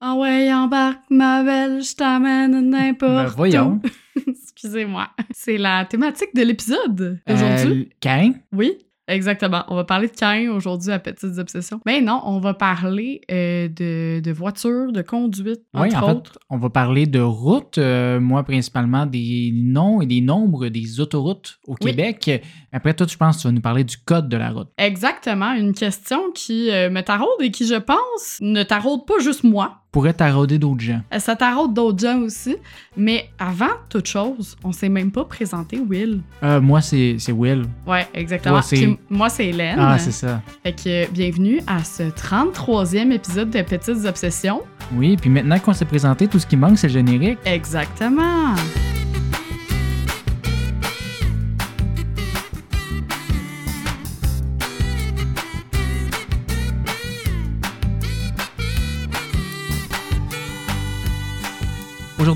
Ah ouais, embarque ma belle, je t'amène n'importe Ben, voyons. où. Excusez-moi. C'est la thématique de l'épisode aujourd'hui. Euh, Cain? Oui, exactement. On va parler de Cain aujourd'hui à Petites Obsessions. Mais non, on va parler euh, de, de voitures, de conduite, Oui, entre en autres. fait, on va parler de routes, euh, moi principalement des noms et des nombres des autoroutes au Oui. Québec. Après, toi, je pense que tu vas nous parler du code de la route. Exactement, une question qui euh, me taraude et qui, je pense, ne taraude pas juste moi. Pourrait t'arroder d'autres gens. Euh, Ça taraude d'autres gens aussi. Mais avant toute chose, on s'est même pas présenté, Will. Euh, moi, c'est Will. Ouais, exactement. Toi, moi, c'est Hélène. Ah, c'est ça. Fait que euh, bienvenue à ce 33e épisode de Petites Obsessions. Oui, puis maintenant qu'on s'est présenté, tout ce qui manque, c'est le générique. Exactement.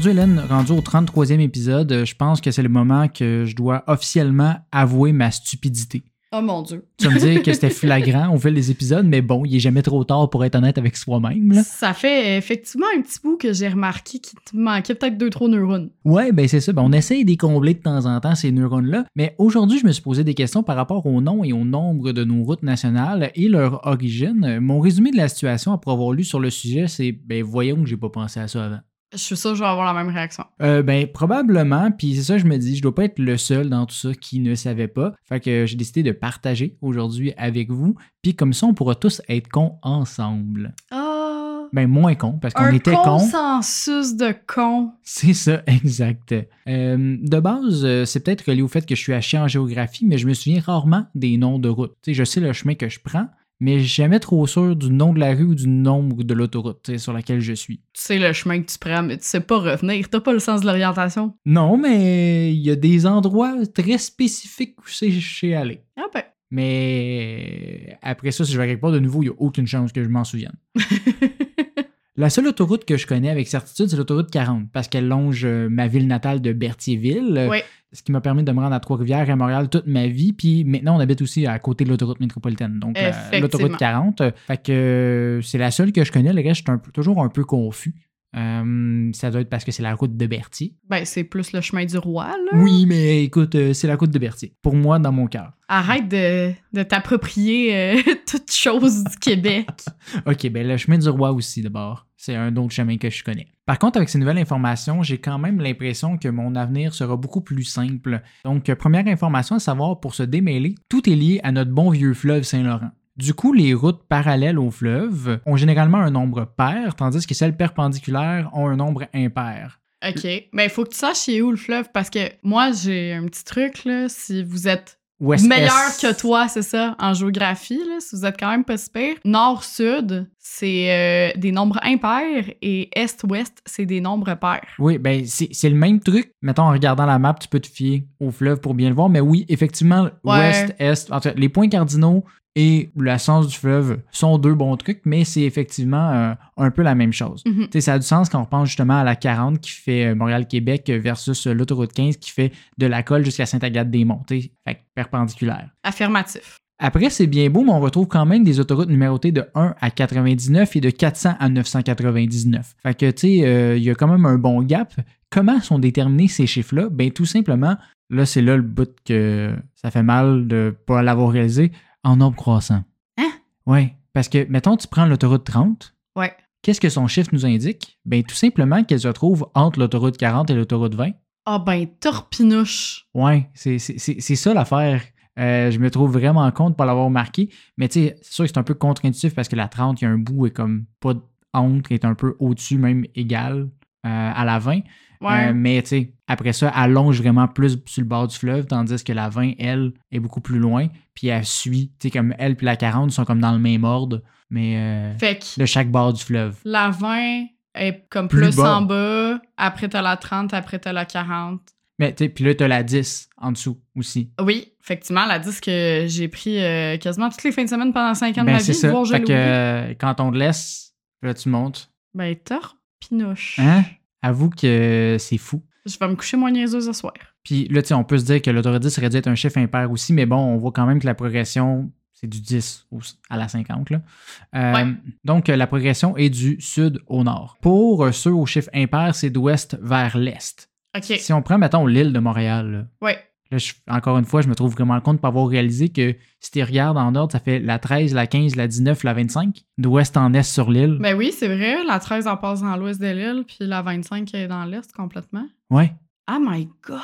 Aujourd'hui, Hélène, rendu au 33e épisode, je pense que c'est le moment que je dois officiellement avouer ma stupidité. Oh mon Dieu. Tu vas me dire que c'était flagrant au fil des épisodes, mais bon, il est jamais trop tard pour être honnête avec soi-même. là. Ça fait effectivement un petit bout que j'ai remarqué qu'il te manquait peut-être deux, trois neurones. Ouais, ben c'est ça. Ben, on essaye d'y combler de temps en temps ces neurones-là. Mais aujourd'hui, je me suis posé des questions par rapport au nom et au nombre de nos routes nationales et leur origine. Mon résumé de la situation après avoir lu sur le sujet, c'est ben voyons que j'ai pas pensé à ça avant. Je suis sûre que je vais avoir la même réaction. Euh, ben probablement, puis c'est ça je me dis, je dois pas être le seul dans tout ça qui ne savait pas. Fait que j'ai décidé de partager aujourd'hui avec vous, puis comme ça on pourra tous être cons ensemble. Ah! Ben moins cons parce qu'on un était cons. consensus de cons. C'est ça, exact. Euh, de base, euh, c'est peut-être relié au fait que je suis haché en géographie, mais je me souviens rarement des noms de routes. Tu sais, je sais le chemin que je prends, mais jamais trop sûr du nom de la rue ou du nombre de l'autoroute sur laquelle je suis. Tu sais le chemin que tu prends, mais tu sais pas revenir. T'as pas le sens de l'orientation. Non, mais il y a des endroits très spécifiques où c'est je sais aller. Ah ben. Mais après ça, si je vais quelque part de nouveau, il n'y a aucune chance que je m'en souvienne. La seule autoroute que je connais avec certitude, c'est l'autoroute 40, parce qu'elle longe euh, ma ville natale de Berthierville, euh, Oui. ce qui m'a permis de me rendre à Trois-Rivières et à Montréal toute ma vie. Puis maintenant, on habite aussi à côté de l'autoroute métropolitaine, donc l'autoroute 40. Euh, Fait que euh, c'est la seule que je connais, le reste, je suis un peu- toujours un peu confus. Euh, ça doit être parce que c'est la route de Berthier. Ben, c'est plus le chemin du roi, là. Oui, mais écoute, euh, c'est la route de Berthier. Pour moi, dans mon cœur. Arrête de, de t'approprier euh, toute chose du Québec. OK, ben le chemin du roi aussi, d'abord. C'est un autre chemin que je connais. Par contre, avec ces nouvelles informations, j'ai quand même l'impression que mon avenir sera beaucoup plus simple. Donc, euh, première information à savoir, pour se démêler, tout est lié à notre bon vieux fleuve Saint-Laurent. Du coup, les routes parallèles au fleuve ont généralement un nombre pair, tandis que celles perpendiculaires ont un nombre impair. OK. Ben, il faut que tu saches c'est où le fleuve, parce que moi, j'ai un petit truc, là. Si vous êtes meilleur que toi, c'est ça, en géographie, là, si vous êtes quand même pas super. Nord-sud, c'est euh, des nombres impairs et Est-Ouest, c'est des nombres pairs. Oui, ben c'est le même truc. Mettons, en regardant la map, tu peux te fier au fleuve pour bien le voir. Mais oui, effectivement, Ouais. ouest, est, en cas, les points cardinaux et le sens du fleuve sont deux bons trucs, mais c'est effectivement euh, un peu la même chose. Mhm. Sais, ça a du sens quand on pense justement à la 40 qui fait euh, Montréal-Québec versus l'autoroute 15 qui fait de la colle jusqu'à Sainte-Agathe-des-Monts. perpendiculaire. Affirmatif. Après, c'est bien beau, mais on retrouve quand même des autoroutes numérotées de 1 à 99 et de 400 à 999. Fait que, tu sais, euh, il y a quand même un bon gap. Comment sont déterminés ces chiffres-là? Ben, tout simplement, là, c'est là le bout que ça fait mal de pas l'avoir réalisé, en nombre croissant. Hein? Ouais, parce que, mettons, tu prends l'autoroute 30. Ouais. Qu'est-ce que son chiffre nous indique? Ben, tout simplement qu'elle se trouve entre l'autoroute 40 et l'autoroute 20. Ah ben, torpinouche. Ouais, c'est c'est- c'est- c'est ça l'affaire. Euh, je me trouve vraiment compte de pas l'avoir marqué. Mais tu sais, c'est sûr que c'est un peu contre-intuitif parce que la 30, il y a un bout est comme pas entre, est un peu au-dessus, même égal euh, à la 20. Ouais. Euh, mais tu sais, après ça, elle longe vraiment plus sur le bord du fleuve, tandis que la 20, elle, est beaucoup plus loin. Puis elle suit, tu sais, comme elle puis la 40 sont comme dans le même ordre, mais euh, fait que de chaque bord du fleuve. la 20 est comme Plus plus, bas. en bas, après t'as la 30, après t'as la 40. Mais tu sais, puis là, t'as la 10 en dessous aussi. Oui, effectivement, la 10 que j'ai pris euh, quasiment toutes les fins de semaine pendant 5 ans de Ben, ma vie, ça. je Fait que euh, quand on te laisse, là, tu montes. Ben, torpinouche. Hein? Avoue que c'est fou. Je vais me coucher moins niaiseuse ce soir. Puis là, on peut se dire que l'autoroute 10 aurait dû être un chiffre impair aussi, mais bon, on voit quand même que la progression, C'est du 10 au- à la 50. Là. Euh, Ouais. Donc, euh, la progression est du sud au nord. Pour euh, ceux au chiffre impair, c'est d'ouest vers l'est. OK. Si on prend, mettons, l'île de Montréal, là, Ouais. Là, je- encore une fois, je me trouve vraiment compte pour avoir réalisé que si tu regardes en ordre, ça fait la 13, la 15, la 19, la 25, d'ouest en est sur l'île. Ben oui, c'est vrai. La 13 en passe dans l'ouest de l'île, puis la 25 est dans l'est complètement. Ouais, Oh my God!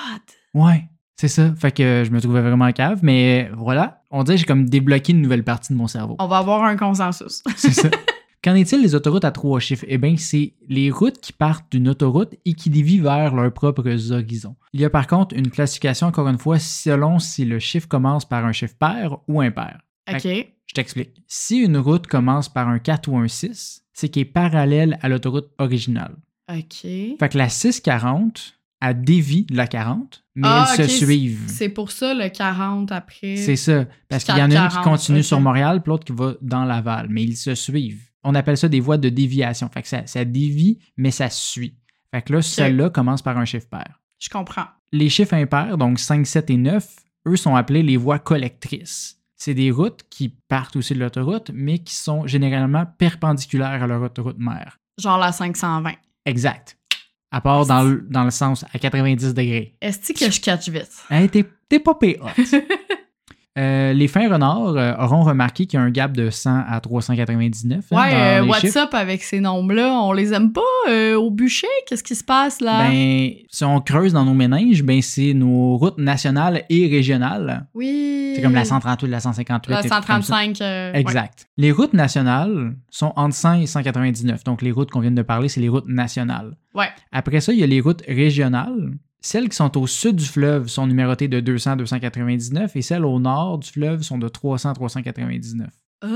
ouais, c'est ça. Fait que euh, je me trouvais vraiment cave, mais voilà, on dirait que j'ai comme débloqué une nouvelle partie de mon cerveau. On va avoir un consensus. C'est ça. Qu'en est-il des autoroutes à trois chiffres? Eh bien, c'est les routes qui partent d'une autoroute et qui dévient vers leurs propres horizons. Il y a par contre une classification, encore une fois, selon si le chiffre commence par un chiffre pair ou impair. OK. Je t'explique. Si une route commence par un 4 ou un 6, c'est qu'elle est parallèle à l'autoroute originale. OK. Fait que la 640, elle dévie de la 40, mais Ah, elles se suivent. C'est pour ça le 40 après. C'est ça. Parce qu'il y en a une qui 40, continue sur Montréal, puis l'autre qui va dans Laval, mais ils se suivent. On appelle ça des voies de déviation. Fait que ça, ça dévie, mais ça suit. Fait que là, celle-là commence par un chiffre pair. Je comprends. Les chiffres impairs, donc 5, 7 et 9, eux sont appelés les voies collectrices. C'est des routes qui partent aussi de l'autoroute, mais qui sont généralement perpendiculaires à leur autoroute mère. Genre la 520. Exact. À part dans le, dans le sens à 90 degrés. Est-ce que je catch vite? Hey, t'es, pas payé. Euh, les fins renards euh, auront remarqué qu'il y a un gap de 100 à 399. hein, Ouais, dans euh, les what's chiffres. up avec ces nombres-là? On les aime pas au bûcher? Qu'est-ce qui se passe là? Ben, si on creuse dans nos méninges, ben, c'est nos routes nationales et régionales. oui. C'est comme la 138, la 158. La et tout comme ça. 135. euh, ouais. Exact. Les routes nationales sont entre 100 et 199. Donc, les routes qu'on vient de parler, c'est les routes nationales. Ouais. Après ça, il y a les routes régionales. Celles qui sont au sud du fleuve sont numérotées de 200 à 299 et celles au nord du fleuve sont de 300 à 399. Ah!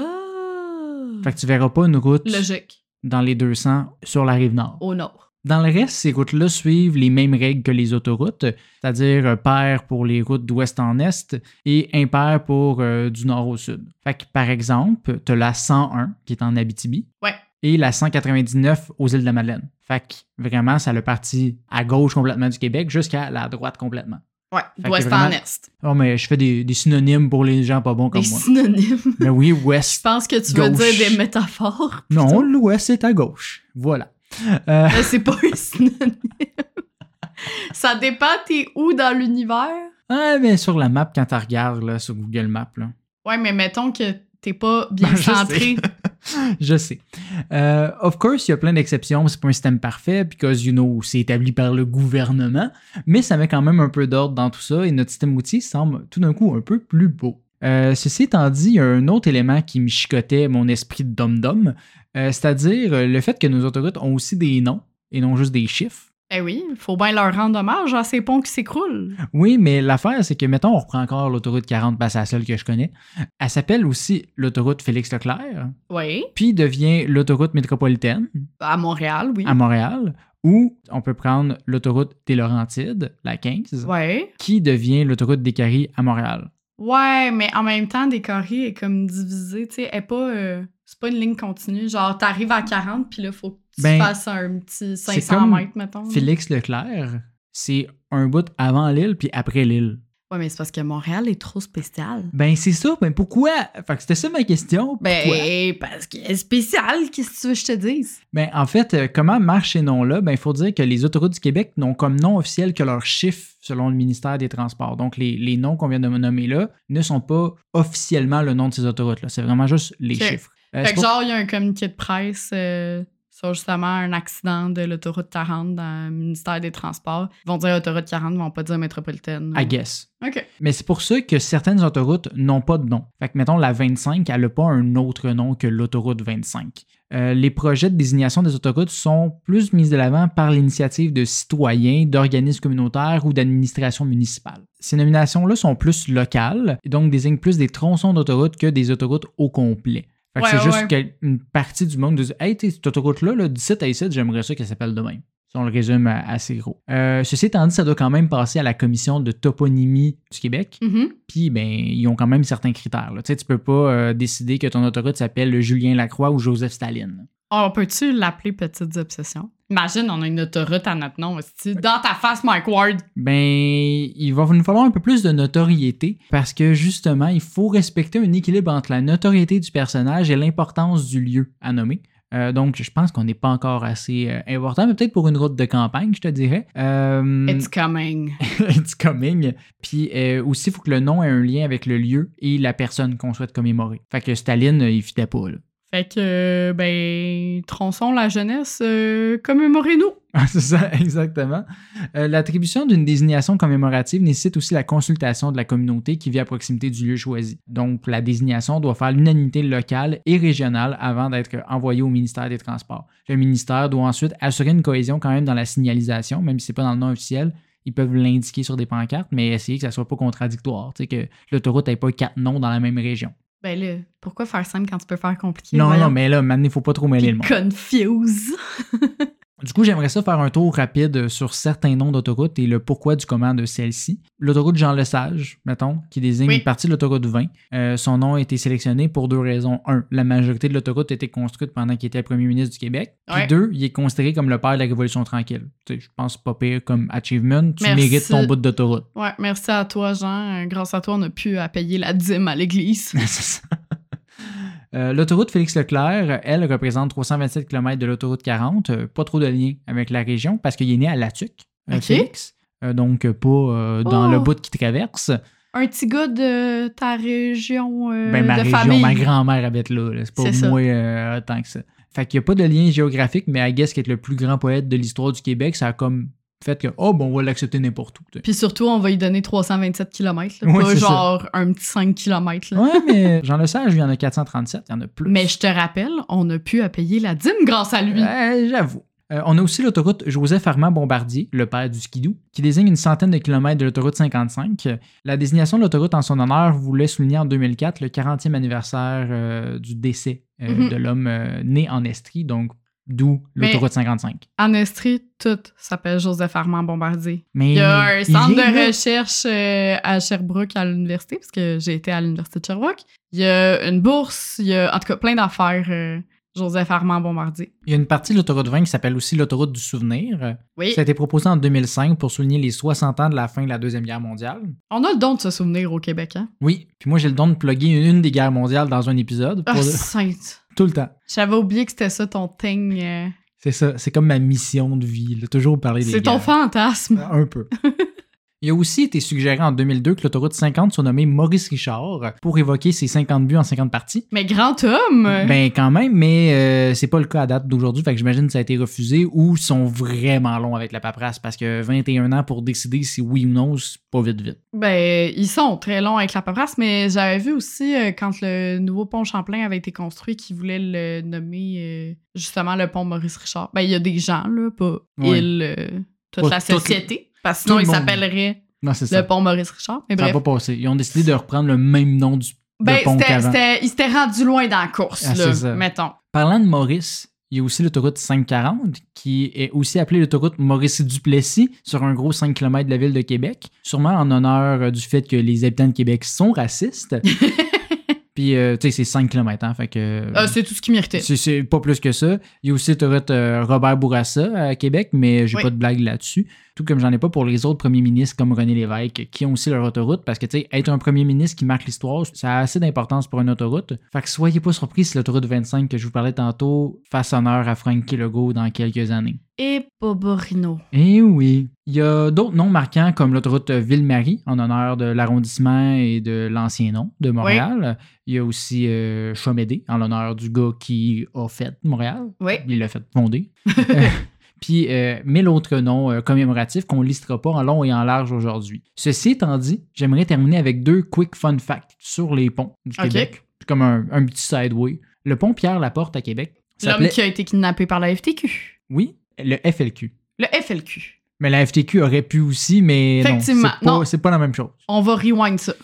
Fait que tu verras pas une route Logique. dans les 200 sur la rive nord. Au nord. Dans le reste, ces routes-là suivent les mêmes règles que les autoroutes, c'est-à-dire euh, pair pour les routes d'ouest en est et impair pour euh, du nord au sud. Fait que, par exemple, tu as la 101 qui est en Abitibi Ouais. Et la 199 aux îles de la Madeleine. Fait que vraiment, ça le parti à gauche complètement du Québec jusqu'à la droite complètement. Ouais. D'ouest en est. Oh, mais je fais des, des synonymes pour les gens pas bons comme Des moi. synonymes. Mais oui, Je ouest. pense que tu veux Gauche. dire des métaphores. Non, l'ouest c'est à gauche. Voilà. Euh, Mais c'est pas un synonyme. Ça dépend, t'es où dans l'univers? ah, mais sur la map, quand tu regardes là, sur Google Maps, là, Ouais, mais mettons que t'es pas bien Je centré. Je sais. Euh, of course, il y a plein d'exceptions. C'est pas un système parfait, because, you know, c'est établi par le gouvernement, mais ça met quand même un peu d'ordre dans tout ça et notre système routier semble tout d'un coup un peu plus beau. Euh, ceci étant dit, il y a un autre élément qui me chicotait mon esprit de dom-dom, euh, c'est-à-dire le fait que nos autoroutes ont aussi des noms et non juste des chiffres. Eh oui, il faut bien leur rendre hommage à ces ponts qui s'écroulent. Oui, mais l'affaire, c'est que, mettons, on reprend encore l'autoroute 40, parce que c'est la seule que je connais. Elle s'appelle aussi l'autoroute Félix-Leclerc, Oui, puis devient l'autoroute métropolitaine. à Montréal, oui. à Montréal, ou on peut prendre l'autoroute des Laurentides, la 15, Ouais. qui devient l'autoroute des Caries à Montréal. Ouais, mais en même temps, Décoré est comme divisé, tu sais, elle est pas... euh, c'est pas une ligne continue. Genre, t'arrives à 40, puis là, faut que tu Ben, fasses un petit 500 comme mètres, mettons. Félix Leclerc, c'est un bout avant l'île puis après l'île. Ouais, mais c'est parce que Montréal est trop spécial. Ben c'est ça, ben pourquoi? Fait que c'était ça ma question. Pourquoi? Ben, parce qu'il est spécial, qu'est-ce que tu veux que je te dise? Ben, en fait, euh, comment marchent ces noms-là? Ben, il faut dire que les autoroutes du Québec n'ont comme nom officiel que leur chiffre selon le ministère des Transports. Donc, les, les noms qu'on vient de me nommer là ne sont pas officiellement le nom de ces autoroutes-là. C'est vraiment juste les chiffres. Euh, Fait que pour- genre, il y a un communiqué de presse euh, sur justement un accident de l'autoroute 40 dans le ministère des Transports. Ils vont dire autoroute 40, ils vont pas dire métropolitaine. I guess. OK. Mais c'est pour ça que certaines autoroutes n'ont pas de nom. Fait que, mettons, la 25, elle n'a pas un autre nom que l'autoroute 25. Euh, les projets de désignation des autoroutes sont plus mis de l'avant par l'initiative de citoyens, d'organismes communautaires ou d'administrations municipales. Ces nominations-là sont plus locales et donc désignent plus des tronçons d'autoroutes que des autoroutes au complet. Fait que Ouais, c'est juste ouais. qu'une partie du monde dit Hey, cette autoroute-là, là, d'ici à ici, j'aimerais ça qu'elle s'appelle de même. Si on le résume assez gros. Euh, ceci étant dit, ça doit quand même passer à la commission de toponymie du Québec. Mhm. Puis, ben, ils ont quand même certains critères. là. Tu sais, tu peux pas euh, décider que ton autoroute s'appelle Julien Lacroix ou Joseph Staline. On peut-tu l'appeler Petites Obsessions? Imagine, on a une autoroute à notre nom, aussi. Dans ta face, Mike Ward. Ben, il va nous falloir un peu plus de notoriété parce que justement, il faut respecter un équilibre entre la notoriété du personnage et l'importance du lieu à nommer. Euh, donc, je pense qu'on n'est pas encore assez euh, important, mais peut-être pour une route de campagne, je te dirais. Euh, It's coming. it's coming. Puis aussi, il faut que le nom ait un lien avec le lieu et la personne qu'on souhaite commémorer. Fait que Staline, il fitait pas, là. Fait que, ben, tronçons la jeunesse, euh, commémorez-nous. Ah, c'est ça, exactement. Euh, L'attribution d'une désignation commémorative nécessite aussi la consultation de la communauté qui vit à proximité du lieu choisi. Donc, la désignation doit faire l'unanimité locale et régionale avant d'être envoyée au ministère des Transports. Le ministère doit ensuite assurer une cohésion quand même dans la signalisation, même si c'est pas dans le nom officiel. Ils peuvent l'indiquer sur des pancartes, mais essayer que ça soit pas contradictoire, que l'autoroute n'ait pas quatre noms dans la même région. Ben là, pourquoi faire simple quand tu peux faire compliqué? Non, non, mais là, maintenant, il faut pas trop mêler le monde. Confuse. Du coup, j'aimerais ça faire un tour rapide sur certains noms d'autoroutes et le pourquoi du comment de celle-ci. L'autoroute Jean Lesage, mettons, qui désigne Oui. une partie de l'autoroute 20. Euh, son nom a été sélectionné pour deux raisons. Un, la majorité de l'autoroute a été construite pendant qu'il était premier ministre du Québec. Puis Ouais. deux, il est considéré comme le père de la Révolution tranquille. Tu sais, je pense pas pire comme achievement. Tu Merci. mérites ton bout d'autoroute. Ouais, merci à toi, Jean. Euh, Grâce à toi, on a pu à payer la dîme à l'église. C'est ça. Euh, l'autoroute Félix-Leclerc, elle représente 327 km de l'autoroute 40. Euh, pas trop de lien avec la région parce qu'il est né à Latuc, euh, Ok. Félix. Donc, pas dans Oh. le bout qui traverse. Un petit gars de ta région euh, ben, ma de région, famille. ma grand-mère habite là. là. C'est pas ça. moi euh, tant que ça. Fait qu'il n'y a pas de lien géographique, mais I guess qu'être le plus grand poète de l'histoire du Québec, ça a comme fait que, oh, bon, on va l'accepter n'importe où. Puis surtout, on va lui donner 327 km. Ouais, pas ça. genre un petit 5 km. Ouais, mais Jean Lesage, il y en a 437, il y en a plus. Mais je te rappelle, on a pu à payer la dîme grâce à lui. Euh, J'avoue. Euh, on a aussi l'autoroute Joseph Armand Bombardier, le père du skidoo, qui désigne une centaine de kilomètres de l'autoroute 55. La désignation de l'autoroute en son honneur voulait souligner en 2004 le 40e anniversaire euh, du décès euh, Mhm. de l'homme né en Estrie, donc d'où l'autoroute 55. En Estrie, tout s'appelle Joseph Armand Bombardier. Mais Il y a un centre de recherche euh, à Sherbrooke à l'université, parce que j'ai été à l'université de Sherbrooke. Il y a une bourse, il y a en tout cas plein d'affaires. euh, Joseph Armand Bombardier. Il y a une partie de l'autoroute 20 qui s'appelle aussi l'autoroute du souvenir. Oui. Ça a été proposé en 2005 pour souligner les 60 ans de la fin de la Deuxième Guerre mondiale. On a le don de se souvenir au Québec, hein? Oui, puis moi j'ai le don de plugger une, des guerres mondiales dans un épisode. Ah, pour le- sainte. Tout le temps. J'avais oublié que c'était ça ton thing. euh, C'est ça, c'est comme ma mission de vie, là, toujours parler des C'est ton fantasme. Un peu. Il a aussi été suggéré en 2002 que l'autoroute 50 soit nommée Maurice Richard pour évoquer ses 50 buts en 50 parties. Mais grand homme! Ben quand même, mais euh, c'est pas le cas à date d'aujourd'hui, fait que j'imagine que ça a été refusé ou ils sont vraiment longs avec la paperasse parce que 21 ans pour décider si oui ou non, c'est pas vite vite. Ben, ils sont très longs avec la paperasse, mais j'avais vu aussi euh, quand le nouveau pont Champlain avait été construit qu'ils voulaient le nommer euh, justement le pont Maurice Richard. Ben, il y a des gens, là, pas Ouais. il, euh, toute Pas la société. Parce que sinon, il s'appellerait le ça. pont Maurice Richard. Mais Ça n'a pas passé. Ils ont décidé de reprendre le même nom du Ben, pont qu'avant. il s'était rendu loin dans la course, Ah, là, mettons. Parlant de Maurice, il y a aussi l'autoroute 540, qui est aussi appelée l'autoroute Maurice-Duplessis, sur un gros 5 km de la ville de Québec, sûrement en honneur euh, du fait que les habitants de Québec sont racistes. Puis, euh, tu sais, c'est 5 km, hein, fait que... Ah, c'est tout ce qu'il méritait. c'est, pas plus que ça. Il y a aussi l'autoroute euh, Robert Bourassa à Québec, mais j'ai Oui. pas de blague là-dessus. Tout comme j'en ai pas pour les autres premiers ministres comme René Lévesque, qui ont aussi leur autoroute, parce que, tu sais, être un premier ministre qui marque l'histoire, ça a assez d'importance pour une autoroute. Fait que soyez pas surpris si l'autoroute 25 que je vous parlais tantôt fasse honneur à Frankie Legault dans quelques années. Et Boborino. Eh oui. Il y a d'autres noms marquants comme l'autoroute Ville-Marie en honneur de l'arrondissement et de l'ancien nom de Montréal. Il y a aussi euh, Chomédé en l'honneur du gars qui a fait Montréal. Oui. Il l'a fait fonder. Puis euh, mille autres noms euh, commémoratifs qu'on ne listera pas en long et en large aujourd'hui. Ceci étant dit, j'aimerais terminer avec deux quick fun facts sur les ponts du Ok. Québec. Comme un, un petit sideway. Le pont Pierre-Laporte à Québec L'homme qui a été kidnappé par la FTQ. Oui, le FLQ. Le FLQ. Mais la FTQ aurait pu aussi, mais non, Effectivement, c'est pas, non. c'est pas la même chose. On va rewind ça.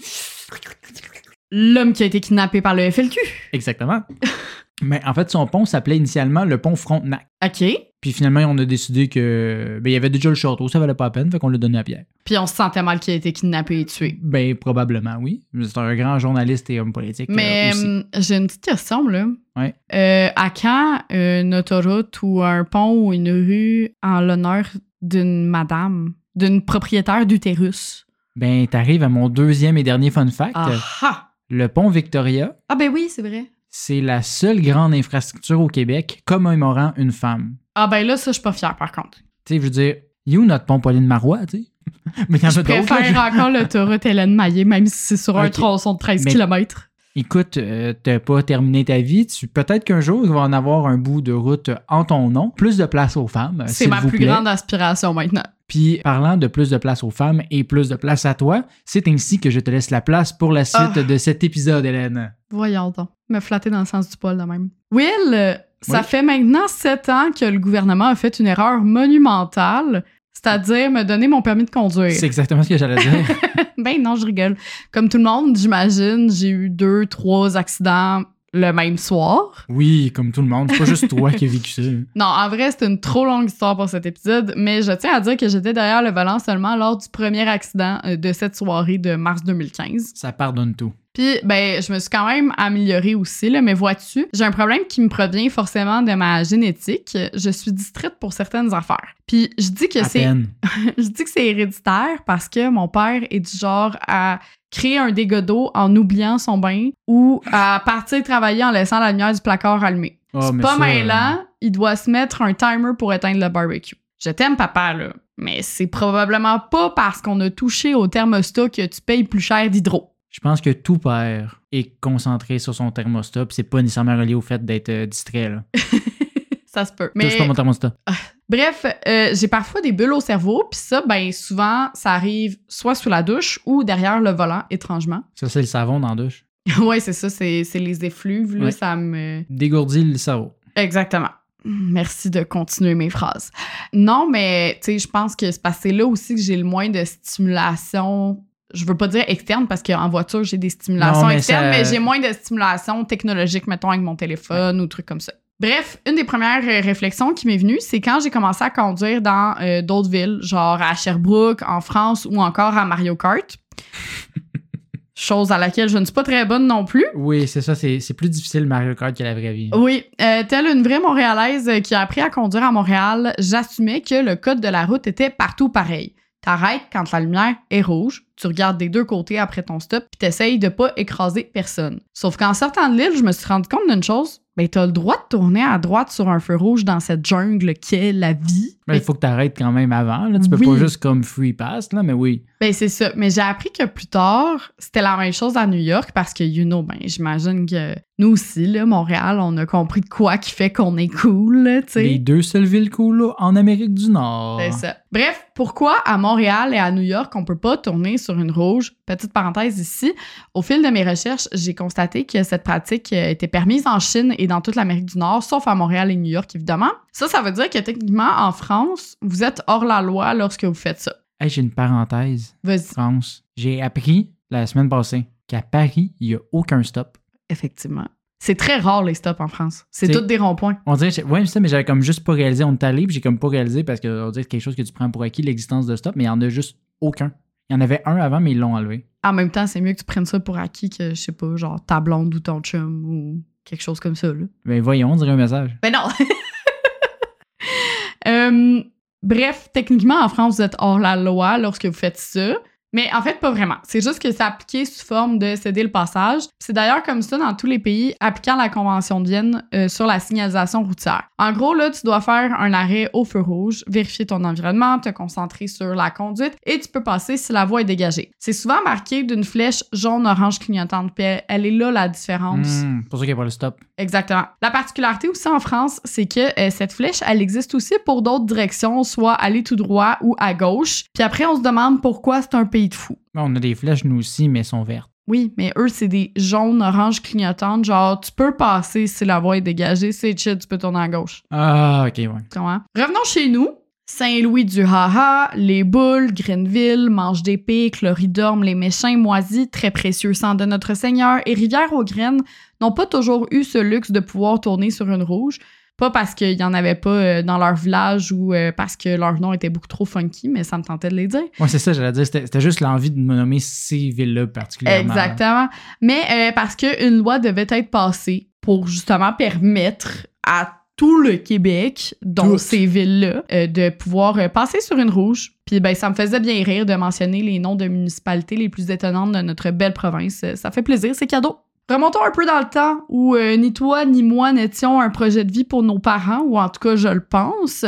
L'homme qui a été kidnappé par le FLQ. Exactement. mais en fait, son pont s'appelait initialement le pont Frontenac. OK. Puis finalement, on a décidé que ben, il y avait déjà le château, ça valait pas la peine, fait qu'on l'a donné à Pierre. Puis on se sentait mal qu'il ait été kidnappé et tué. Ben probablement oui. C'est un grand journaliste et homme politique. euh, Mais aussi. hum, j'ai une petite question, là. Ouais. Euh, à quand une autoroute ou un pont ou une rue en l'honneur d'une madame, d'une propriétaire d'utérus? Ben t'arrives à mon deuxième et dernier fun fact. Ah ah! Le pont Victoria, Ah ben oui, c'est vrai. c'est la seule grande infrastructure au Québec commémorant une femme. Ah ben là, ça, je suis pas fière, par contre. Tu sais, je veux dire, où notre pont Pauline Marois, tu sais? Mais il y en a Je d'autres. là, préfère encore l'autoroute Hélène Maillé, même si c'est sur un tronçon de 13 Mais- km. Écoute, euh, t'as pas terminé ta vie. Tu, peut-être qu'un jour, il va en avoir un bout de route en ton nom. Plus de place aux femmes. C'est ma vous plus plaît. grande aspiration maintenant. Puis, parlant de plus de place aux femmes et plus de place à toi, c'est ainsi que je te laisse la place pour la suite Ah. de cet épisode, Hélène. Voyons donc. Me flatter dans le sens du poil de même. Will, ça Oui. fait maintenant sept ans que le gouvernement a fait une erreur monumentale, c'est-à-dire me donner mon permis de conduire. C'est exactement ce que j'allais dire. Ben non, je rigole. Comme tout le monde, j'imagine, j'ai eu deux, trois accidents le même soir. oui, comme tout le monde. C'est pas juste toi qui as vécu ça. Non, en vrai, c'est une trop longue histoire pour cet épisode, mais je tiens à dire que j'étais derrière le volant seulement lors du premier accident euh, de cette soirée de mars 2015. Ça pardonne tout. Puis, ben, je me suis quand même améliorée aussi, là, mais vois-tu, j'ai un problème qui me provient forcément de ma génétique. Je suis distraite pour certaines affaires. Puis, je dis que c'est je dis que c'est héréditaire parce que mon père est du genre à créer un dégât d'eau en oubliant son bain ou à partir travailler en laissant la lumière du placard allumée. Ah, c'est pas mêlant, il doit se mettre un timer pour éteindre le barbecue. Je t'aime, papa, là, mais c'est probablement pas parce qu'on a touché au thermostat que tu payes plus cher d'hydro. Je pense que tout père est concentré sur son thermostat, puis c'est pas nécessairement relié au fait d'être euh, distrait. Là. Ça se peut. Touche Mais pas mon thermostat. Bref, euh, j'ai parfois des bulles au cerveau, puis ça, ben souvent, ça arrive soit sous la douche ou derrière le volant, étrangement. Ça, c'est le savon dans la douche. ouais, c'est ça, c'est les effluves, là, Ouais. ça me... Dégourdit le cerveau. Exactement. Merci de continuer mes phrases. Non, mais tu sais, je pense que c'est parce que c'est là aussi que j'ai le moins de stimulation. Je veux pas dire externe parce qu'en voiture, j'ai des stimulations Non, mais externes, ça- mais j'ai moins de stimulation technologique, mettons, avec mon téléphone ou trucs comme ça. Bref, une des premières euh, réflexions qui m'est venue, c'est quand j'ai commencé à conduire dans euh, d'autres villes, genre à Sherbrooke, en France ou encore à Mario Kart. Chose à laquelle je ne suis pas très bonne non plus. Oui, c'est ça. C'est plus difficile Mario Kart que la vraie vie. Oui, euh, telle une vraie Montréalaise qui a appris à conduire à Montréal, j'assumais que le code de la route était partout pareil. T'arrêtes quand la lumière est rouge, tu regardes des deux côtés après ton stop, puis t'essayes de pas écraser personne. Sauf qu'en sortant de l'île, je me suis rendu compte d'une chose, ben t'as le droit de tourner à droite sur un feu rouge dans cette jungle qu'est la vie. Mais il faut que tu arrêtes quand même avant. Là. Tu peux Oui. pas juste comme free pass, là, mais oui. Ben c'est ça, mais j'ai appris que plus tard, c'était la même chose à New York parce que you know, ben j'imagine que nous aussi là, Montréal, on a compris de quoi qui fait qu'on est cool, là, tu sais. Les deux seules villes cool là, en Amérique du Nord. C'est ça. Bref, pourquoi à Montréal et à New York, on peut pas tourner sur une rouge? Petite parenthèse ici. Au fil de mes recherches, j'ai constaté que cette pratique euh, était permise en Chine et dans toute l'Amérique du Nord, sauf à Montréal et New York, évidemment. Ça, ça veut dire que techniquement, en France, vous êtes hors la loi lorsque vous faites ça. Hey, j'ai une parenthèse. Vas-y. France. J'ai appris la semaine passée qu'à Paris, il n'y a aucun stop. Effectivement. C'est très rare les stops en France. C'est tous des ronds-points. On dirait, ouais, ça, mais j'avais comme juste pas réalisé. On est allé, puis j'ai comme pas réalisé parce que on dirait que c'est quelque chose que tu prends pour acquis, l'existence de stop, mais il y en a juste aucun. Il y en avait un avant, mais ils l'ont enlevé. En même temps, c'est mieux que tu prennes ça pour acquis que, je sais pas, genre ta blonde ou ton chum ou quelque chose comme ça, là. Mais voyons, on dirait un message. Ben non. Euh, bref, techniquement, en France, vous êtes hors la loi lorsque vous faites ça. Mais en fait, pas vraiment. C'est juste que c'est appliqué sous forme de céder le passage. C'est d'ailleurs comme ça dans tous les pays appliquant la Convention de Vienne euh, sur la signalisation routière. En gros, là, tu dois faire un arrêt au feu rouge, vérifier ton environnement, te concentrer sur la conduite et tu peux passer si la voie est dégagée. C'est souvent marqué d'une flèche jaune-orange clignotante. Puis elle, elle est là la différence. Hmm, pour ça qu'il n'y a pas le stop. Exactement. La particularité aussi en France, c'est que euh, cette flèche, elle existe aussi pour d'autres directions, soit aller tout droit ou à gauche. Puis après, on se demande pourquoi c'est un pays de fous. On a des flèches, nous aussi, mais elles sont vertes. Oui, mais eux, c'est des jaunes, oranges clignotantes. Genre, tu peux passer si la voie est dégagée. C'est chill, tu peux tourner à gauche. Ah, ok, ouais. Comment? Revenons chez nous. Saint-Louis du Haha, Les Boules, Greenville, Manche d'Épée, Cloridorme, Les Méchins, Moisy, Très Précieux Sang de Notre Seigneur et Rivière-aux-Graines n'ont pas toujours eu ce luxe de pouvoir tourner sur une rouge. Pas parce qu'il y en avait pas euh, dans leur village ou euh, parce que leur nom était beaucoup trop funky, mais ça me tentait de les dire. Ouais, c'est ça, j'allais dire. C'était juste l'envie de me nommer ces villes-là particulièrement. Exactement. Mais euh, parce qu'une loi devait être passée pour justement permettre à tout le Québec, dont ces villes-là, euh, de pouvoir euh, passer sur une rouge. Puis ben, ça me faisait bien rire de mentionner les noms de municipalités les plus étonnantes de notre belle province. Ça fait plaisir, c'est cadeau. Remontons un peu dans le temps où euh, ni toi ni moi n'étions un projet de vie pour nos parents, ou en tout cas je le pense.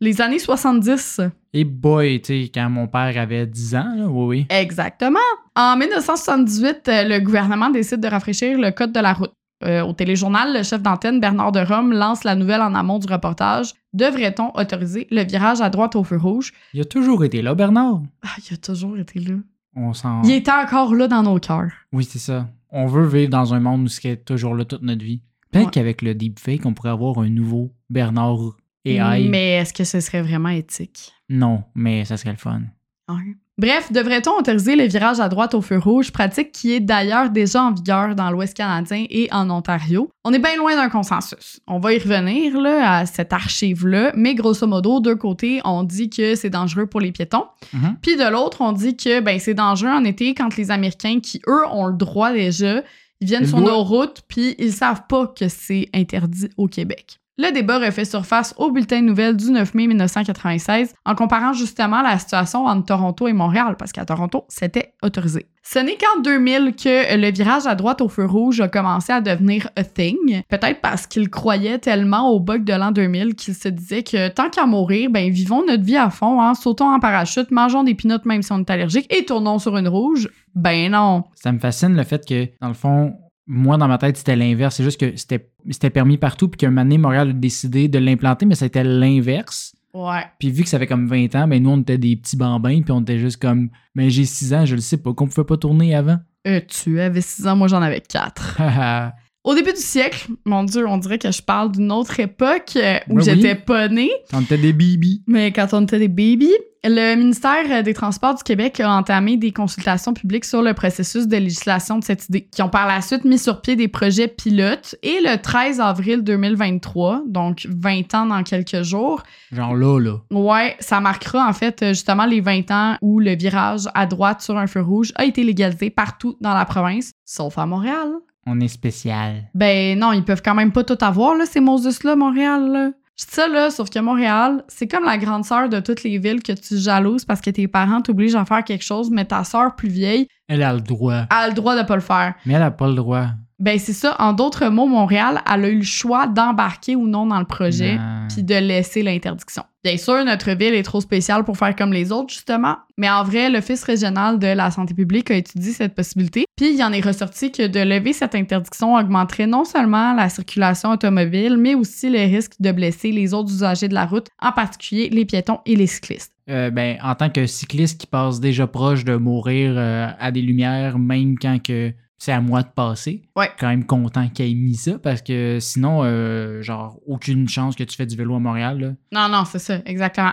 Les années 70. Et boy, tu sais, quand mon père avait 10 ans, là, oui, oui. Exactement. En 1978, euh, le gouvernement décide de rafraîchir le code de la route. Euh, au téléjournal, le chef d'antenne Bernard de Rome lance la nouvelle en amont du reportage. Devrait-on autoriser le virage à droite au feu rouge? Il a toujours été là, Bernard. Ah, il a toujours été là. On s'en. Il était encore là dans nos cœurs. Oui, c'est ça. On veut vivre dans un monde où ce qui est toujours là toute notre vie. Peut-être Ouais. qu'avec le deepfake, on pourrait avoir un nouveau Bernard AI. Mais est-ce que ce serait vraiment éthique? Non, mais ça serait le fun. Ouais. Bref, devrait-on autoriser le virage à droite au feu rouge, pratique qui est d'ailleurs déjà en vigueur dans l'Ouest canadien et en Ontario? On est bien loin d'un consensus. On va y revenir là, à cette archive-là, mais grosso modo, d'un côté, on dit que c'est dangereux pour les piétons, Mhm. puis de l'autre, on dit que ben, c'est dangereux en été quand les Américains, qui eux ont le droit déjà, ils viennent sur nos routes, puis ils savent pas que c'est interdit au Québec. Le débat refait surface au bulletin de nouvelles du 9 mai 1996 en comparant justement la situation entre Toronto et Montréal, parce qu'à Toronto, c'était autorisé. Ce n'est qu'en 2000 que le virage à droite au feu rouge a commencé à devenir a thing. Peut-être parce qu'il croyait tellement au bug de l'an 2000 qu'il se disait que tant qu'à mourir, ben vivons notre vie à fond, hein, sautons en parachute, mangeons des pinottes même si on est allergique et tournons sur une rouge. Ben non. Ça me fascine le fait que, dans le fond, moi, dans ma tête, c'était l'inverse. C'est juste que c'était permis partout, puis qu'un moment donné, Montréal a décidé de l'implanter, mais c'était l'inverse. Ouais. Puis vu que ça fait comme 20 ans, ben nous, on était des petits bambins, puis on était juste comme, mais j'ai 6 ans, je le sais pas, qu'on pouvait pas tourner avant. Euh, tu avais 6 ans, moi j'en avais 4. Au début du siècle, mon Dieu, on dirait que je parle d'une autre époque euh, où Ben oui. j'étais pas née, on était des bibis. mais quand on était des babies, le ministère des Transports du Québec a entamé des consultations publiques sur le processus de législation de cette idée, qui ont par la suite mis sur pied des projets pilotes. Et le 13 avril 2023, donc 20 ans dans quelques jours, Genre là, là. ouais, ça marquera en fait justement les 20 ans où le virage à droite sur un feu rouge a été légalisé partout dans la province, sauf à Montréal. On est spécial. Ben non, ils peuvent quand même pas tout avoir, là, ces Moses-là, Montréal. Là. Je dis ça, là, sauf que Montréal, c'est comme la grande sœur de toutes les villes que tu jalouses parce que tes parents t'obligent à faire quelque chose, mais ta sœur plus vieille Elle a le droit. a le droit de pas le faire. Mais elle a pas le droit. Ben c'est ça. En d'autres mots, Montréal, elle a eu le choix d'embarquer ou non dans le projet puis de laisser l'interdiction. Bien sûr, notre ville est trop spéciale pour faire comme les autres, justement, mais en vrai, l'Office régional de la santé publique a étudié cette possibilité, puis il en est ressorti que de lever cette interdiction augmenterait non seulement la circulation automobile, mais aussi le risque de blesser les autres usagers de la route, en particulier les piétons et les cyclistes. Euh, ben, en tant que cycliste qui passe déjà proche de mourir euh, à des lumières, même quand que c'est à moi de passer, Ouais. quand même content qu'il ait mis ça parce que sinon, euh, genre, aucune chance que tu fais du vélo à Montréal. Là. Non, non, c'est ça, exactement.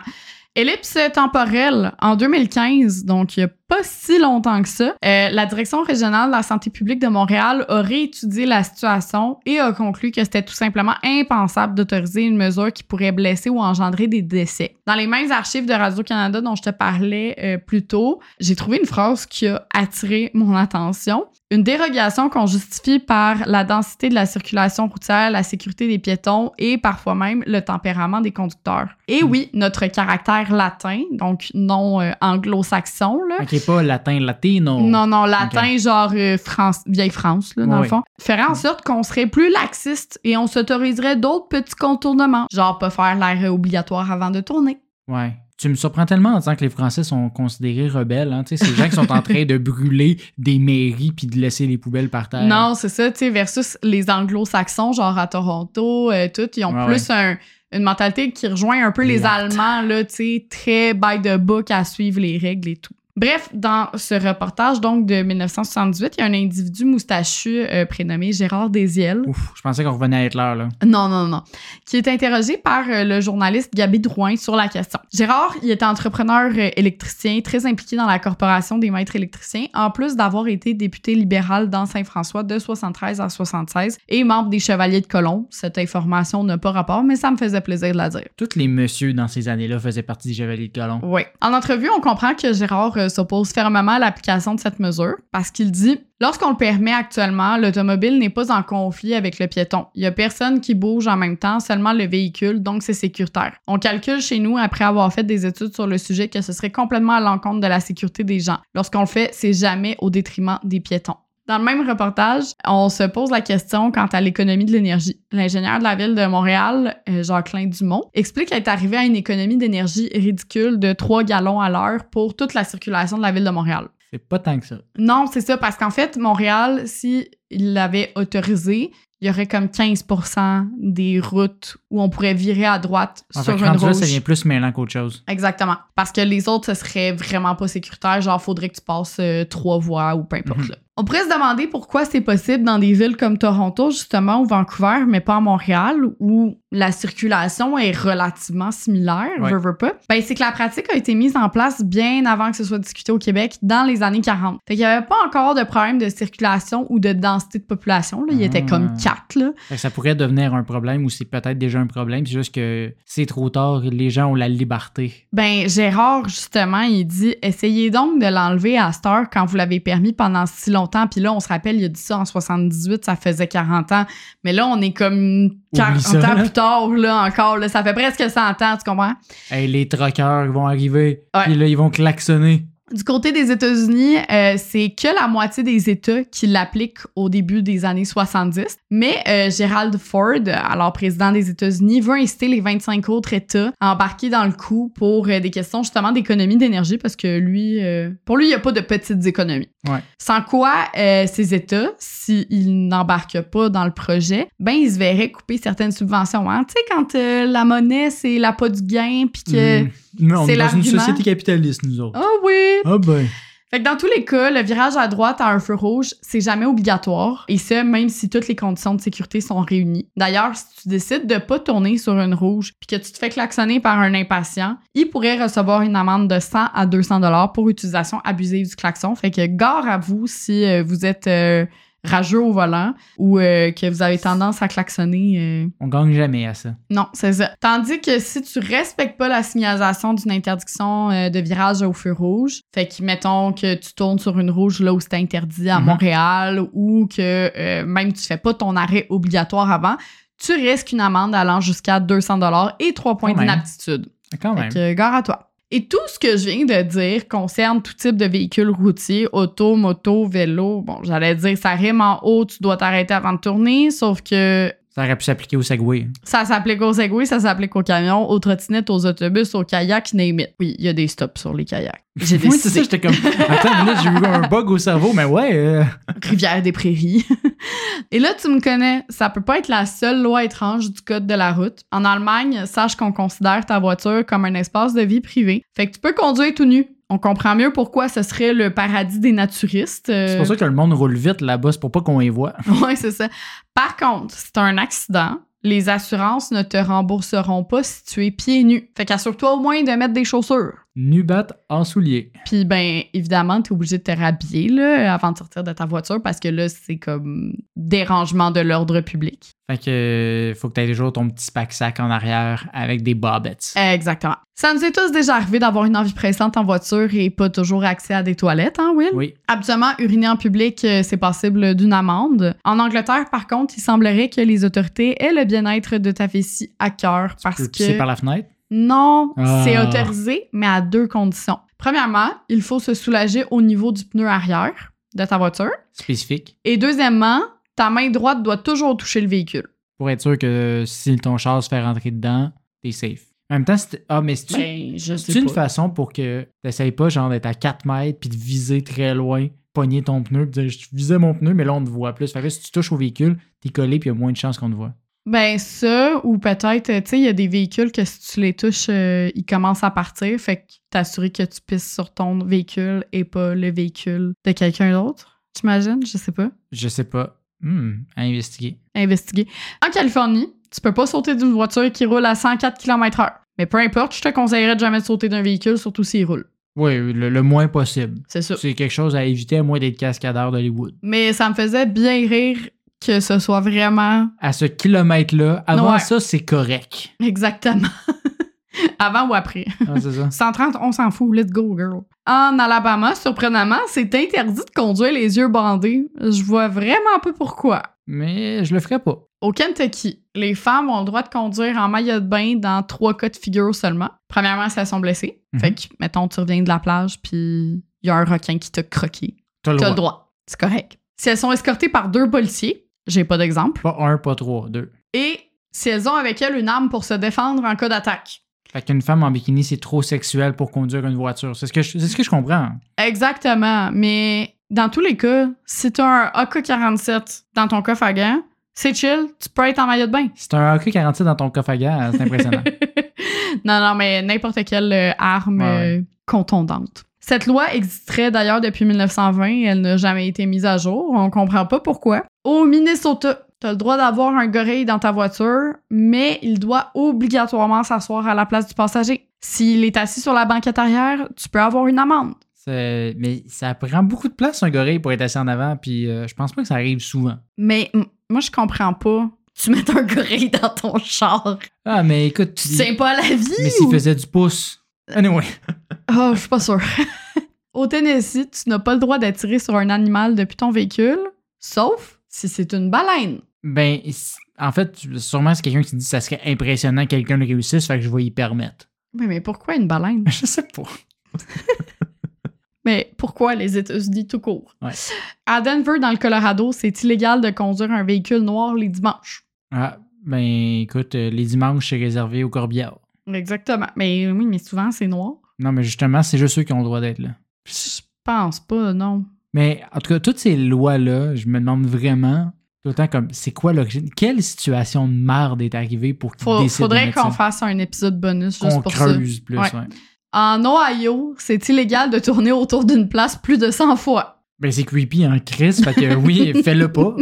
Ellipse temporelle, en 2015, donc il n'y a pas si longtemps que ça, euh, la Direction régionale de la santé publique de Montréal a réétudié la situation et a conclu que c'était tout simplement impensable d'autoriser une mesure qui pourrait blesser ou engendrer des décès. Dans les mêmes archives de Radio-Canada dont je te parlais euh, plus tôt, j'ai trouvé une phrase qui a attiré mon attention. Une dérogation qu'on justifie par la densité de la circulation routière, la sécurité des piétons et parfois même le tempérament des conducteurs. Et Mm. oui, notre caractère latin, donc non euh, anglo-saxon, là. Ok, pas latin, latino. Non, non, latin, genre euh, France, vieille France, là, dans le fond. Ferait en sorte qu'on serait plus laxiste et on s'autoriserait d'autres petits contournements, genre pas faire l'air obligatoire avant de tourner. Ouais. Tu me surprends tellement en disant que les Français sont considérés rebelles. Hein? Tu sais, Ces gens qui sont en train de brûler des mairies puis de laisser les poubelles par terre. Non, c'est ça, tu sais, versus les anglo-saxons, genre à Toronto, euh, tout, ils ont Ouais, plus un- une mentalité qui rejoint un peu les. Allemands, là, tu sais, très by the book à suivre les règles et tout. Bref, dans ce reportage donc de 1978, il y a un individu moustachu euh, prénommé Gérard Desiel. Ouf, je pensais qu'on revenait à Hitler, là. Non, non, non. Qui est interrogé par euh, le journaliste Gabi Drouin sur la question. Gérard, il est entrepreneur euh, électricien, très impliqué dans la Corporation des maîtres électriciens, en plus d'avoir été député libéral dans Saint-François de 73 à 76 et membre des Chevaliers de Colomb. Cette information n'a pas rapport, mais ça me faisait plaisir de la dire. Tous les messieurs dans ces années-là faisaient partie des Chevaliers de Colomb. Oui. En entrevue, on comprend que Gérard euh, s'oppose fermement à l'application de cette mesure parce qu'il dit Lorsqu'on le permet actuellement, l'automobile n'est pas en conflit avec le piéton. Il y a personne qui bouge en même temps, seulement le véhicule, donc c'est sécuritaire. On calcule chez nous, après avoir fait des études sur le sujet, que ce serait complètement à l'encontre de la sécurité des gens. Lorsqu'on le fait, c'est jamais au détriment des piétons. Dans le même reportage, on se pose la question quant à l'économie de l'énergie. L'ingénieur de la ville de Montréal, euh, Jacqueline Dumont, explique être arrivé à une économie d'énergie ridicule de 3 gallons à l'heure pour toute la circulation de la ville de Montréal. C'est pas tant que ça. Non, c'est ça, parce qu'en fait, Montréal, si il l'avait autorisé, il y aurait comme 15% des routes où on pourrait virer à droite En sur fait, une rendu là, rouge. ça devient plus mêlant qu'autre chose. Exactement. Parce que les autres, ce serait vraiment pas sécuritaire. Genre, faudrait que tu passes euh, trois voies ou peu importe. Là. On pourrait se demander pourquoi c'est possible dans des villes comme Toronto, justement, ou Vancouver, mais pas à Montréal, où la circulation est relativement similaire, veux, veux pas. Ben, c'est que la pratique a été mise en place bien avant que ce soit discuté au Québec, dans les années 40. Fait qu'il y avait pas encore de problème de circulation ou de densité de population. Là. Il était Ah. comme quatre, là. Fait que ça pourrait devenir un problème ou c'est peut-être déjà un problème. C'est juste que c'est trop tard, les gens ont la liberté. Ben, Gérard, justement, il dit essayez donc de l'enlever à cette heure quand vous l'avez permis pendant si longtemps. Puis là, on se rappelle, il a dit ça en 78, ça faisait 40 ans. Mais là, on est comme 40 ça, ans là. plus tard, là, encore. Là, ça fait presque 100 ans, tu comprends? Hey, les truckers vont arriver, Ouais. puis là, ils vont klaxonner. Du côté des États-Unis, euh, c'est que la moitié des États qui l'appliquent au début des années 70. Mais euh, Gerald Ford, alors président des États-Unis, veut inciter les 25 autres États à embarquer dans le coup pour euh, des questions justement d'économie d'énergie parce que lui, pour lui, il n'y a pas de petites économies. Ouais. Sans quoi, euh, ces États, s'ils n'embarquent pas dans le projet, ben ils se verraient couper certaines subventions. hein. Tu sais, quand euh, la monnaie, c'est l'appât du gain, puis que... Mais on c'est est dans une société capitaliste, nous autres. Oh oui! Ah ben. Fait que dans tous les cas, le virage à droite à un feu rouge, c'est jamais obligatoire. Et ce, même si toutes les conditions de sécurité sont réunies. D'ailleurs, si tu décides de pas tourner sur une rouge puis que tu te fais klaxonner par un impatient, il pourrait recevoir une amende de 100 à 200 dollars pour utilisation abusive du klaxon. Fait que gare à vous si euh, vous êtes euh, rageux au volant ou euh, que vous avez tendance à klaxonner. euh, On gagne jamais à ça. non, c'est ça. Tandis que si tu respectes pas la signalisation d'une interdiction euh, de virage au feu rouge, fait que mettons que tu tournes sur une rouge là où c'est interdit à Mhm. Montréal ou que euh, même tu fais pas ton arrêt obligatoire avant, tu risques une amende allant jusqu'à 200 dollars et 3 points Quand même. d'inaptitude. Quand Fait même. que gare à toi. Et tout ce que je viens de dire concerne tout type de véhicule routier, auto, moto, vélo. Bon, j'allais dire ça rime en haut, tu dois t'arrêter avant de tourner, sauf que Ça aurait pu s'appliquer au Segway. ça s'applique aux Segway, ça s'applique aux camions, aux trottinettes, aux autobus, aux kayaks, name it. Oui, il y a des stops sur les kayaks. J'ai Oui, c'est ça, j'étais comme. Attends minute, j'ai eu un bug au cerveau, mais ouais. euh, Rivière des Prairies. Et là, tu me connais, ça peut pas être la seule loi étrange du code de la route. En Allemagne, sache qu'on considère ta voiture comme un espace de vie privée. Fait que tu peux conduire tout nu. On comprend mieux pourquoi ce serait le paradis des naturistes. euh, C'est pour ça que le monde roule vite là-bas, c'est pour pas qu'on y voit. Ouais, c'est ça. Par contre, si t'as un accident, les assurances ne te rembourseront pas si tu es pieds nus. Fait qu'assure-toi au moins de mettre des chaussures. Nubat en souliers. Puis, ben, évidemment, t'es obligé de te rhabiller, là, avant de sortir de ta voiture parce que là, c'est comme dérangement de l'ordre public. Fait que euh, faut que tu aies toujours ton petit pack-sac en arrière avec des bobbets. Exactement. Ça nous est tous déjà arrivé d'avoir une envie pressante en voiture et pas toujours accès à des toilettes, hein, Will? Oui. Habituellement, uriner en public, euh, c'est passible d'une amende. En Angleterre, par contre, il semblerait que les autorités aient le bien-être de ta vessie à cœur parce Tu peux que... pisser par la fenêtre? Non, Ah. c'est autorisé, mais à deux conditions. Premièrement, il faut se soulager au niveau du pneu arrière de ta voiture. Spécifique. Et deuxièmement, ta main droite doit toujours toucher le véhicule. Pour être sûr que si ton char se fait rentrer dedans, t'es safe. En même temps, c'est. Ah, mais c'est Ben, je sais une pas. façon pour que t'essayes pas, genre, d'être à 4 mètres puis de viser très loin, pogner ton pneu, puis dire je visais mon pneu, mais là, on te voit plus. Fait que si tu touches au véhicule, t'es collé puis il y a moins de chances qu'on te voit. Ben ça, ou peut-être, tu sais, il y a des véhicules que si tu les touches, euh, ils commencent à partir. Fait que t'assurer que tu pisses sur ton véhicule et pas le véhicule de quelqu'un d'autre. J'imagine, je sais pas. Je sais pas. Hmm, à investiguer. Investiguer. En Californie, tu peux pas sauter d'une voiture qui roule à 104 km/h. Mais peu importe, je te conseillerais de jamais sauter d'un véhicule, surtout s'il roule. Oui, le, le moins possible. C'est ça. C'est quelque chose à éviter à moins d'être cascadeur d'Hollywood. Mais ça me faisait bien rire que ce soit vraiment À ce kilomètre-là, avant Ouais. ça, c'est correct. exactement avant ou après? Ah, c'est ça. 130, on s'en fout, let's go, girl. En Alabama, surprenamment, c'est interdit de conduire les yeux bandés. Je vois vraiment pas pourquoi. Mais je le ferais pas. Au Kentucky, les femmes ont le droit de conduire en maillot de bain dans trois cas de figure seulement. Premièrement, si elles sont blessées. Mhm. Fait que, mettons, tu reviens de la plage, puis il y a un requin qui t'a croqué. T'as le le droit. C'est correct. Si elles sont escortées par deux policiers, j'ai pas d'exemple. Pas un, pas trois, deux. Et si elles ont avec elles une arme pour se défendre en cas d'attaque. Fait qu'une femme en bikini, c'est trop sexuel pour conduire une voiture. C'est ce que je, ce que je comprends. Exactement. Mais dans tous les cas, si tu as un AK-47 dans ton coffre à gants, c'est chill, tu peux être en maillot de bain. Si t'as un AK-47 dans ton coffre à gants, c'est impressionnant. non, non, mais n'importe quelle euh, arme Ouais. euh, contondante. Cette loi existerait d'ailleurs depuis 1920. Elle n'a jamais été mise à jour. On comprend pas pourquoi. Au Minnesota, tu as le droit d'avoir un gorille dans ta voiture, mais il doit obligatoirement s'asseoir à la place du passager. S'il est assis sur la banquette arrière, tu peux avoir une amende. Mais ça prend beaucoup de place, un gorille, pour être assis en avant, puis euh, je pense pas que ça arrive souvent. Mais moi, je comprends pas. Tu mets un gorille dans ton char. Ah, mais écoute, Tu tiens pas la vie? mais s'il ou- faisait du pouce. Anyway. Oh, je suis pas sûre. Au Tennessee, tu n'as pas le droit d'attirer sur un animal depuis ton véhicule, sauf si c'est une baleine. Ben, en fait, sûrement c'est quelqu'un qui dit que ça serait impressionnant que quelqu'un le réussisse, fait que je vais y permettre. Oui, mais pourquoi une baleine? Je sais pas. Mais pourquoi les États-Unis tout court? Ouais. À Denver, dans le Colorado, c'est illégal de conduire un véhicule noir les dimanches. Ah, ben, écoute, euh, les dimanches, c'est réservé aux corbières. Exactement. Mais oui, mais souvent, c'est noir. Non, mais justement, c'est juste ceux qui ont le droit d'être là. Je pense pas, non. Mais en tout cas, toutes ces lois-là, je me demande vraiment, tout le temps comme, c'est quoi l'origine? Quelle situation de merde est arrivée pour qu'ils Faut- décident de faudrait qu'on fasse un épisode bonus juste Qu'on pour creuse ça. plus, Ouais. ouais. En Ohio, c'est illégal de tourner autour d'une place plus de 100 fois. Ben, c'est creepy, hein, Chris, fait que oui, fais-le pas.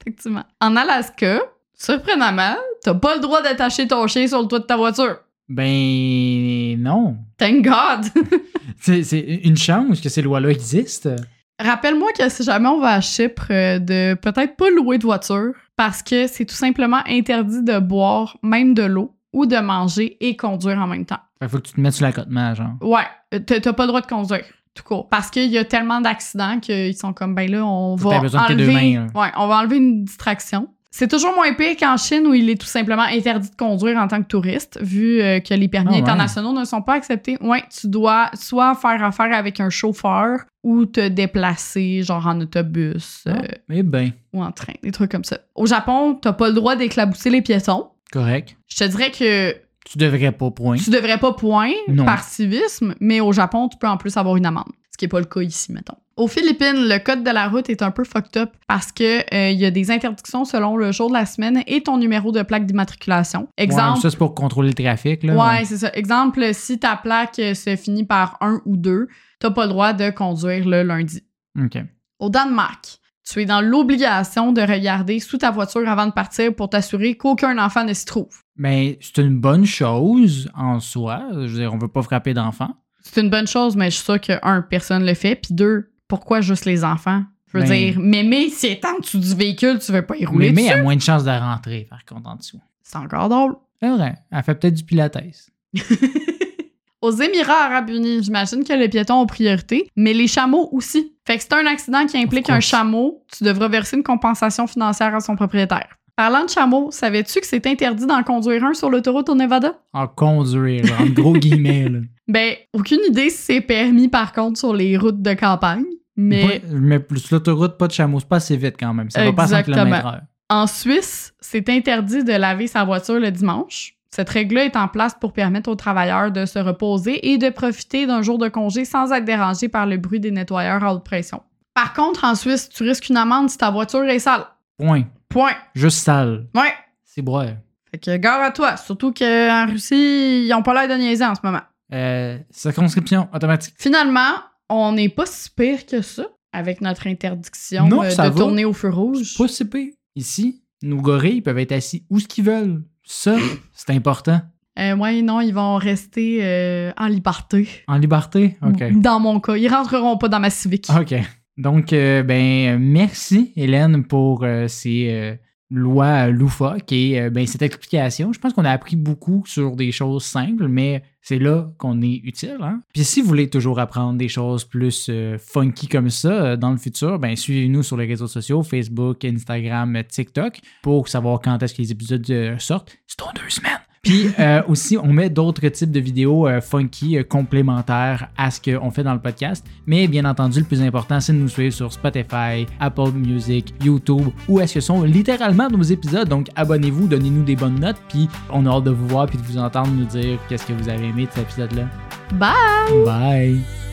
Effectivement. En Alaska, surprenamment, t'as pas le droit d'attacher ton chien sur le toit de ta voiture. Ben, non. Thank God! C'est c'est une chance que ces lois-là existent. Rappelle-moi que si jamais on va à Chypre, euh, de peut-être pas louer de voiture parce que c'est tout simplement interdit de boire même de l'eau ou de manger et conduire en même temps. Que faut que tu te mettes sur l'accotement, genre. Ouais, euh, t'as pas le droit de conduire. Tout court. Parce qu'il y a tellement d'accidents qu'ils sont comme, ben là, on va t'aies besoin de tes deux enlever... mains, ouais, on va enlever une distraction. C'est toujours moins pire qu'en Chine où il est tout simplement interdit de conduire en tant que touriste, vu euh, que les permis Ah ouais. internationaux ne sont pas acceptés. Ouais, tu dois soit faire affaire avec un chauffeur ou te déplacer, genre en autobus euh, Ah, Eh ben, ou en train, des trucs comme ça. Au Japon, t'as pas le droit d'éclabousser les piétons. correct. Je te dirais que Tu devrais pas, point. tu devrais pas point Non. par civisme, mais au Japon, tu peux en plus avoir une amende. Ce qui est pas le cas ici, mettons. Aux Philippines, le code de la route est un peu fucked up parce que euh, il y a des interdictions selon le jour de la semaine et ton numéro de plaque d'immatriculation. Ouais, Exemple. ça, c'est pour contrôler le trafic, là. Ouais, c'est ça. Exemple, si ta plaque euh, se finit par un ou deux, t'as pas le droit de conduire le lundi. OK. Au Danemark, tu es dans l'obligation de regarder sous ta voiture avant de partir pour t'assurer qu'aucun enfant ne s'y trouve. Mais c'est une bonne chose en soi. Je veux dire, on veut pas frapper d'enfants. C'est une bonne chose, mais je suis sûre que, un, personne le fait, puis deux, pourquoi juste les enfants? Je veux Ben- dire, mémé, si elle est en dessous du véhicule, tu veux pas y rouler Mais mais dessus? a moins de chances de rentrer, par contre, en dessous. C'est encore drôle. C'est vrai. Elle fait peut-être du pilates. Aux Émirats arabes unis, j'imagine que les piétons ont priorité, mais les chameaux aussi. Fait que c'est un accident qui implique un chameau, tu devras verser une compensation financière à son propriétaire. Parlant de chameaux, savais-tu que c'est interdit d'en conduire un sur l'autoroute au Nevada? En conduire, en gros guillemets. Là. Ben, aucune idée si c'est permis par contre sur les routes de campagne, mais mais plus l'autoroute, pas de chameau. C'est pas assez vite quand même. Ça va pas à 100 Exactement. km/h. En Suisse, c'est interdit de laver sa voiture le dimanche. Cette règle-là est en place pour permettre aux travailleurs de se reposer et de profiter d'un jour de congé sans être dérangés par le bruit des nettoyeurs à haute pression. Par contre, en Suisse, tu risques une amende si ta voiture est sale. Point. Point. Juste sale. Ouais. C'est broye. Fait que gare à toi. Surtout qu'en Russie, ils ont pas l'air de niaiser en ce moment. Euh, circonscription automatique. Finalement, on n'est pas si pire que ça avec notre interdiction Non, euh, de va. tourner au feu rouge. Pas si pire. Ici, nos gorilles peuvent être assis où ce qu'ils veulent. Ça, c'est important. Euh, ouais, non, ils vont rester euh, en liberté. En liberté? OK. Dans mon cas. Ils rentreront pas dans ma civique. OK. Donc, euh, ben, merci, Hélène, pour ces lois loufoques et ben, cette explication. Je pense qu'on a appris beaucoup sur des choses simples, mais c'est là qu'on est utile. Hein? Puis si vous voulez toujours apprendre des choses plus euh, funky comme ça euh, dans le futur, ben, suivez-nous sur les réseaux sociaux, Facebook, Instagram, euh, TikTok, pour savoir quand est-ce que les épisodes sortent. C'est dans deux semaines. Puis euh, aussi, on met d'autres types de vidéos euh, funky euh, complémentaires à ce qu'on fait dans le podcast. Mais bien entendu, le plus important, c'est de nous suivre sur Spotify, Apple Music, YouTube, où est-ce que sont littéralement nos épisodes. Donc abonnez-vous, donnez-nous des bonnes notes, puis on a hâte de vous voir puis de vous entendre nous dire qu'est-ce que vous avez aimé de cet épisode-là. Bye! Bye!